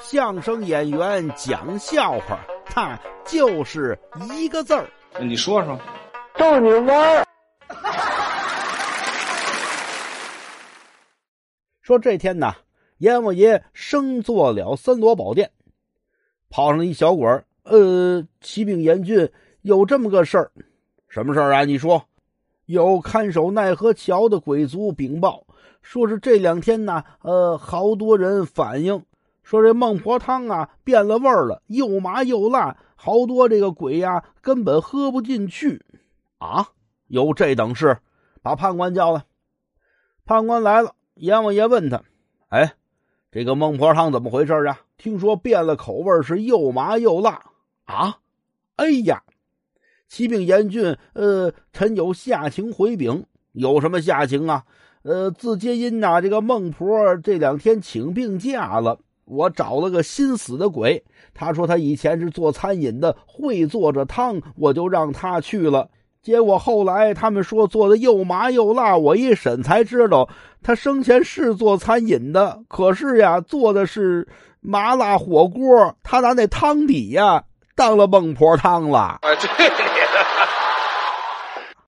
相声演员讲笑话，他就是一个字儿。你说说，逗你玩儿。说这天呐，阎王爷升坐了三罗宝殿，跑上一小鬼儿。呃，启禀阎君，有这么个事儿，什么事儿啊？你说，有看守奈何桥的鬼卒禀报，说是这两天呢，呃，好多人反映说这孟婆汤啊变了味儿了，又麻又辣，好多这个鬼呀根本喝不进去。啊，有这等事？把判官叫来。判官来了，阎王爷问他：“哎，这个孟婆汤怎么回事啊？听说变了口味，是又麻又辣。”啊！哎呀，启禀严峻，呃，臣有下情回禀。有什么下情啊？呃，自皆因呐，这个孟婆这两天请病假了，我找了个心死的鬼。他说他以前是做餐饮的，会做着汤，我就让他去了。结果后来他们说做的又麻又辣，我一审才知道，他生前是做餐饮的，可是呀，做的是麻辣火锅，他拿那汤底呀。当了孟婆汤了。啊，这里。